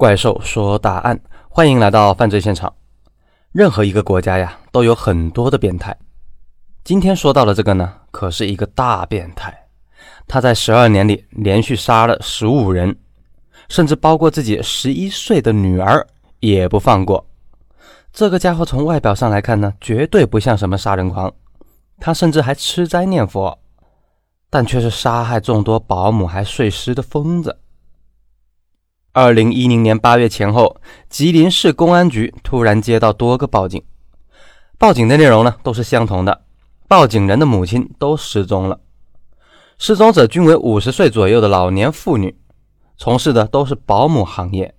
怪兽说大案，欢迎来到犯罪现场。任何一个国家呀，都有很多的变态。今天说到的这个呢，可是一个大变态。他在十二年里连续杀了十五人，甚至包括自己十一岁的女儿也不放过。这个家伙从外表上来看呢，绝对不像什么杀人狂。他甚至还吃斋念佛，但却是杀害众多保姆还碎尸的疯子。二零一零年八月前后，吉林市公安局突然接到多个报警，报警的内容呢都是相同的，报警人的母亲都失踪了，失踪者均为五十岁左右的老年妇女，从事的都是保姆行业。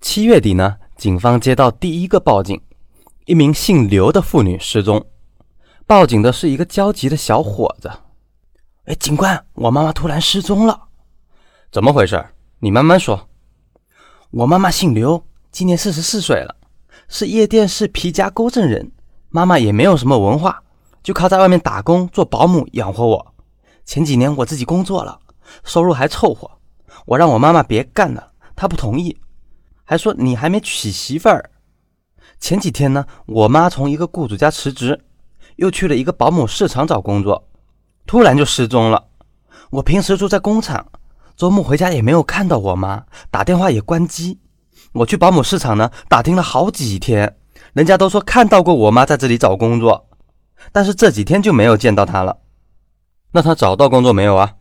七月底呢，警方接到第一个报警，一名姓刘的妇女失踪，报警的是一个焦急的小伙子，哎，警官，我妈妈突然失踪了，怎么回事？你慢慢说。我妈妈姓刘，今年四十四岁了，是夜店市皮家沟镇人。妈妈也没有什么文化，就靠在外面打工做保姆养活我。前几年我自己工作了，收入还凑合。我让我妈妈别干了，她不同意，还说你还没娶媳妇儿。前几天呢，我妈从一个雇主家辞职，又去了一个保姆市场找工作，突然就失踪了。我平时住在工厂。周末回家也没有看到我妈，打电话也关机。我去保姆市场呢，打听了好几天，人家都说看到过我妈在这里找工作，但是这几天就没有见到她了。那她找到工作没有啊？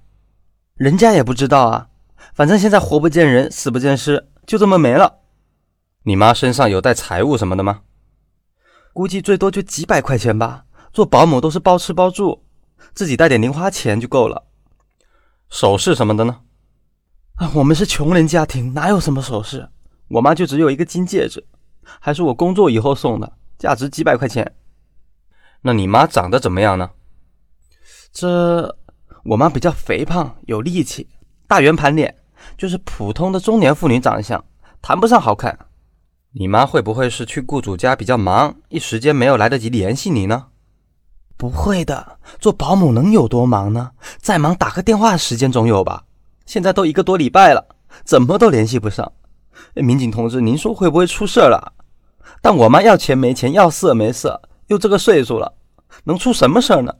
人家也不知道啊。反正现在活不见人，死不见尸，就这么没了。你妈身上有带财物什么的吗？估计最多就几百块钱吧。做保姆都是包吃包住，自己带点零花钱就够了。首饰什么的呢？啊，我们是穷人家庭，哪有什么首饰？我妈就只有一个金戒指，还是我工作以后送的，价值几百块钱。那你妈长得怎么样呢？这我妈比较肥胖，有力气，大圆盘脸，就是普通的中年妇女长相，谈不上好看。你妈会不会是去雇主家比较忙，一时间没有来得及联系你呢？不会的，做保姆能有多忙呢？再忙打个电话时间总有吧。现在都一个多礼拜了，怎么都联系不上。民警同志，您说会不会出事了？但我妈要钱没钱，要色没色，又这个岁数了，能出什么事儿呢？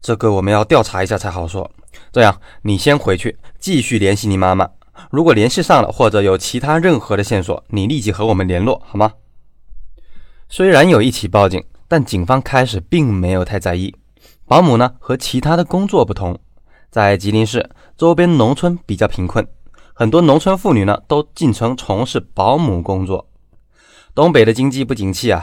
这个我们要调查一下才好说。这样，你先回去继续联系你妈妈。如果联系上了，或者有其他任何的线索，你立即和我们联络，好吗？虽然有一起报警，但警方开始并没有太在意。保姆呢，和其他的工作不同。在吉林市周边农村比较贫困，很多农村妇女呢都进城从事保姆工作。东北的经济不景气啊，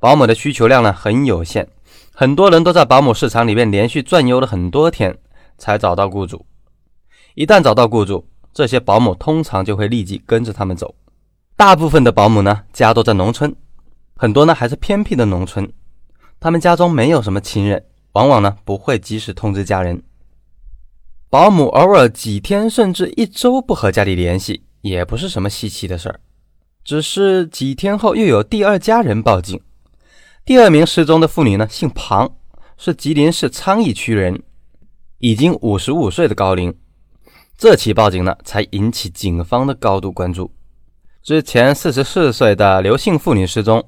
保姆的需求量呢很有限，很多人都在保姆市场里面连续转悠了很多天才找到雇主。一旦找到雇主，这些保姆通常就会立即跟着他们走。大部分的保姆呢家都在农村，很多呢还是偏僻的农村，他们家中没有什么亲人，往往呢不会及时通知家人。保姆偶尔几天甚至一周不和家里联系，也不是什么稀奇的事儿。只是几天后又有第二家人报警，第二名失踪的妇女呢，姓庞，是吉林市昌邑区人，已经五十五岁的高龄。这起报警呢，才引起警方的高度关注。之前四十四岁的刘姓妇女失踪，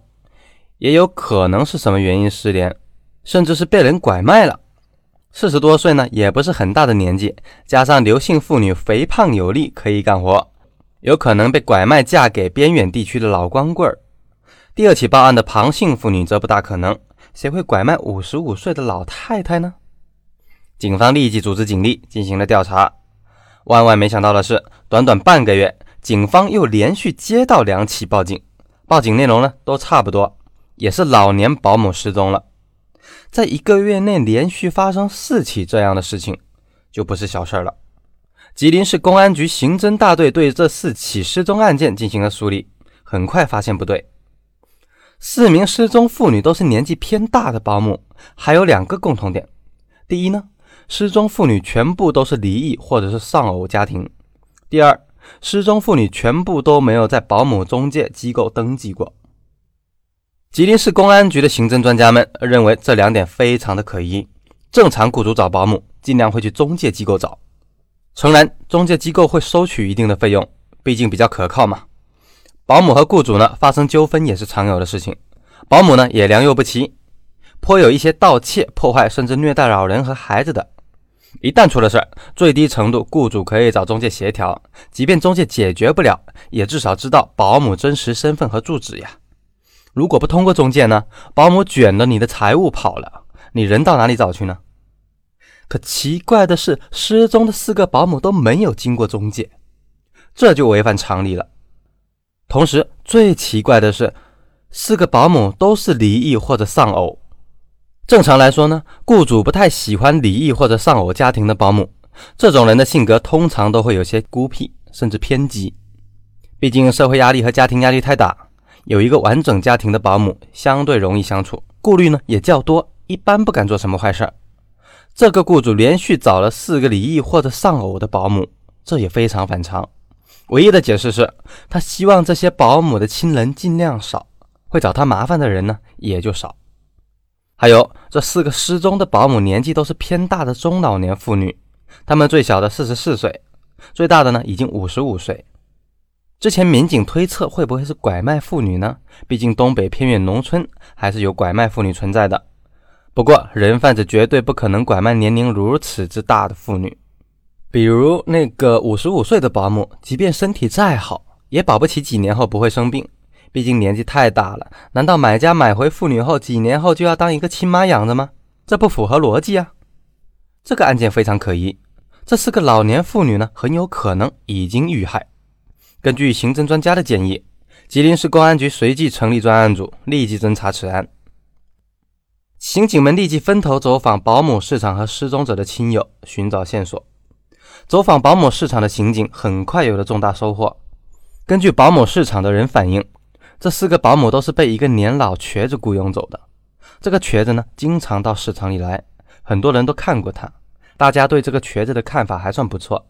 也有可能是什么原因失联，甚至是被人拐卖了。四十多岁呢，也不是很大的年纪，加上刘姓妇女肥胖有力，可以干活，有可能被拐卖嫁给边远地区的老光棍儿。第二起报案的庞姓妇女则不大可能，谁会拐卖五十五岁的老太太呢？警方立即组织警力进行了调查。万万没想到的是，短短半个月，警方又连续接到两起报警，报警内容呢都差不多，也是老年保姆失踪了。在一个月内连续发生四起这样的事情，就不是小事儿了。吉林市公安局刑侦大队对这四起失踪案件进行了梳理，很快发现不对。四名失踪妇女都是年纪偏大的保姆，还有两个共同点：第一呢，失踪妇女全部都是离异或者是丧偶家庭；第二，失踪妇女全部都没有在保姆中介机构登记过。吉林市公安局的刑侦专家们认为这两点非常的可疑。正常雇主找保姆，尽量会去中介机构找。诚然，中介机构会收取一定的费用，毕竟比较可靠嘛。保姆和雇主呢发生纠纷也是常有的事情，保姆呢也良莠不齐，颇有一些盗窃、破坏甚至虐待老人和孩子的。一旦出了事儿，最低程度雇主可以找中介协调，即便中介解决不了，也至少知道保姆真实身份和住址呀。如果不通过中介呢，保姆卷了你的财物跑了，你人到哪里找去呢？可奇怪的是，失踪的四个保姆都没有经过中介，这就违反常理了。同时，最奇怪的是，四个保姆都是离异或者丧偶。正常来说呢，雇主不太喜欢离异或者丧偶家庭的保姆，这种人的性格通常都会有些孤僻，甚至偏激。毕竟社会压力和家庭压力太大，有一个完整家庭的保姆相对容易相处，顾虑呢也较多，一般不敢做什么坏事儿。这个雇主连续找了四个离异或者丧偶的保姆，这也非常反常。唯一的解释是他希望这些保姆的亲人尽量少，会找他麻烦的人呢也就少。还有这四个失踪的保姆年纪都是偏大的中老年妇女，她们最小的四十四岁，最大的呢已经五十五岁。之前民警推测会不会是拐卖妇女呢？毕竟东北偏远农村还是有拐卖妇女存在的。不过人贩子绝对不可能拐卖年龄如此之大的妇女，比如那个五十五岁的保姆，即便身体再好，也保不齐几年后不会生病。毕竟年纪太大了，难道买家买回妇女后几年后就要当一个亲妈养着吗？这不符合逻辑啊！这个案件非常可疑，这四个老年妇女呢，很有可能已经遇害。根据刑侦专家的建议，吉林市公安局随即成立专案组，立即侦查此案。刑警们立即分头走访保姆市场和失踪者的亲友，寻找线索。走访保姆市场的刑警很快有了重大收获。根据保姆市场的人反映，这四个保姆都是被一个年老瘸子雇佣走的。这个瘸子呢，经常到市场里来，很多人都看过他。大家对这个瘸子的看法还算不错。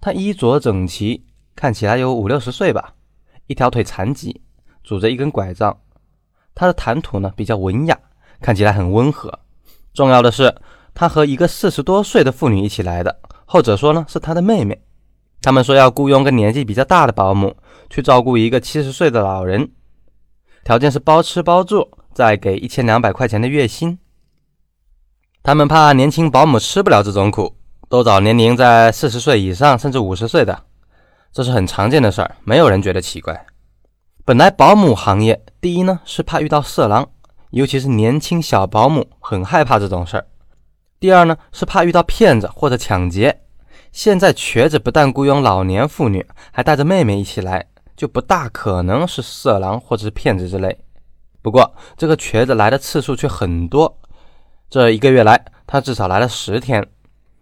他衣着整齐，看起来有五六十岁吧，一条腿残疾，拄着一根拐杖。他的谈吐呢比较文雅，看起来很温和。重要的是，他和一个四十多岁的妇女一起来的，后者说呢是他的妹妹。他们说要雇佣个年纪比较大的保姆去照顾一个七十岁的老人。条件是包吃包住，再给一千两百块钱的月薪。他们怕年轻保姆吃不了这种苦，都找年龄在四十岁以上甚至五十岁的，这是很常见的事儿，没有人觉得奇怪。本来保姆行业，第一呢是怕遇到色狼，尤其是年轻小保姆很害怕这种事儿；第二呢是怕遇到骗子或者抢劫。现在瘸子不但雇佣老年妇女，还带着妹妹一起来。就不大可能是色狼或者是骗子之类。不过这个瘸子来的次数却很多，这一个月来他至少来了十天。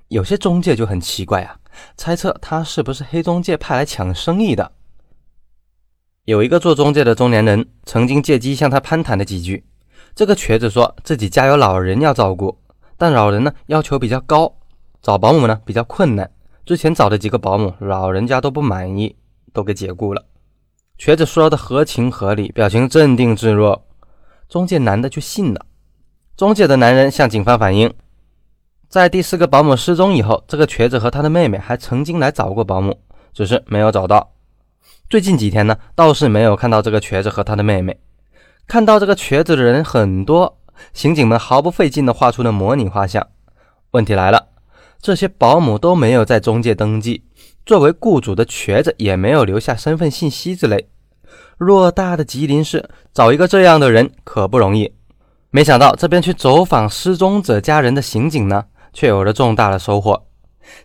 有些中介就很奇怪啊，猜测他是不是黑中介派来抢生意的。有一个做中介的中年人曾经借机向他攀谈了几句。这个瘸子说自己家有老人要照顾，但老人呢要求比较高，找保姆呢比较困难。之前找的几个保姆，老人家都不满意，都给解雇了。瘸子说的合情合理，表情镇定自若，中介男的就信了。中介的男人向警方反映，在第四个保姆失踪以后，这个瘸子和他的妹妹还曾经来找过保姆，只是没有找到。最近几天呢，倒是没有看到这个瘸子和他的妹妹。看到这个瘸子的人很多，刑警们毫不费劲地画出了模拟画像。问题来了，这些保姆都没有在中介登记。作为雇主的瘸子也没有留下身份信息之类。偌大的吉林市，找一个这样的人可不容易。没想到这边去走访失踪者家人的刑警呢，却有了重大的收获。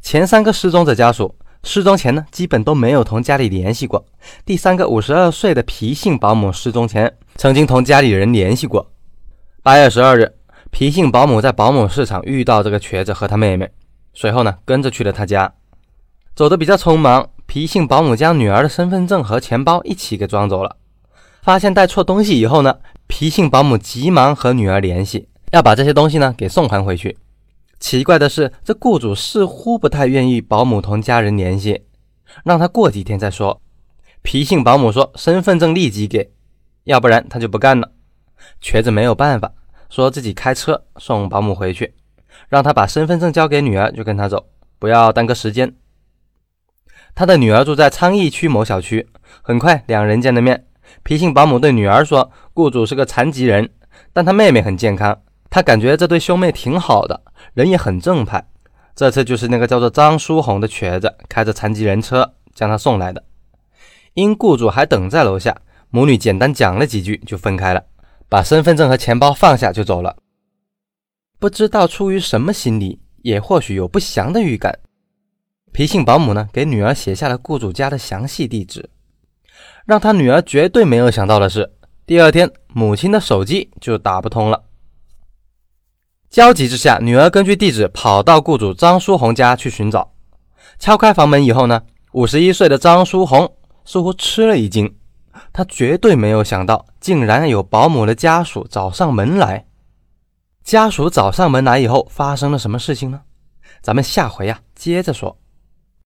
前三个失踪者家属失踪前呢，基本都没有同家里联系过。第三个五十二岁的皮姓保姆失踪前，曾经同家里人联系过。八月十二日，皮姓保姆在保姆市场遇到这个瘸子和他妹妹，随后呢，跟着去了他家。走的比较匆忙，皮姓保姆将女儿的身份证和钱包一起给装走了。发现带错东西以后呢，皮姓保姆急忙和女儿联系，要把这些东西呢给送还回去。奇怪的是，这雇主似乎不太愿意保姆同家人联系，让他过几天再说。皮姓保姆说身份证立即给，要不然他就不干了。瘸子没有办法，说自己开车送保姆回去，让他把身份证交给女儿就跟他走，不要耽搁时间。他的女儿住在昌邑区某小区。很快，两人见了面。皮姓保姆对女儿说：“雇主是个残疾人，但他妹妹很健康。他感觉这对兄妹挺好的，人也很正派。这次就是那个叫做张书红的瘸子开着残疾人车将他送来的。因雇主还等在楼下，母女简单讲了几句就分开了，把身份证和钱包放下就走了。不知道出于什么心理，也或许有不祥的预感，皮姓保姆呢给女儿写下了雇主家的详细地址。让他女儿绝对没有想到的是，第二天母亲的手机就打不通了。焦急之下，女儿根据地址跑到雇主张书红家去寻找。敲开房门以后呢，五十一岁的张书红似乎吃了一惊，他绝对没有想到，竟然有保姆的家属找上门来。家属找上门来以后，发生了什么事情呢？咱们下回呀接着说。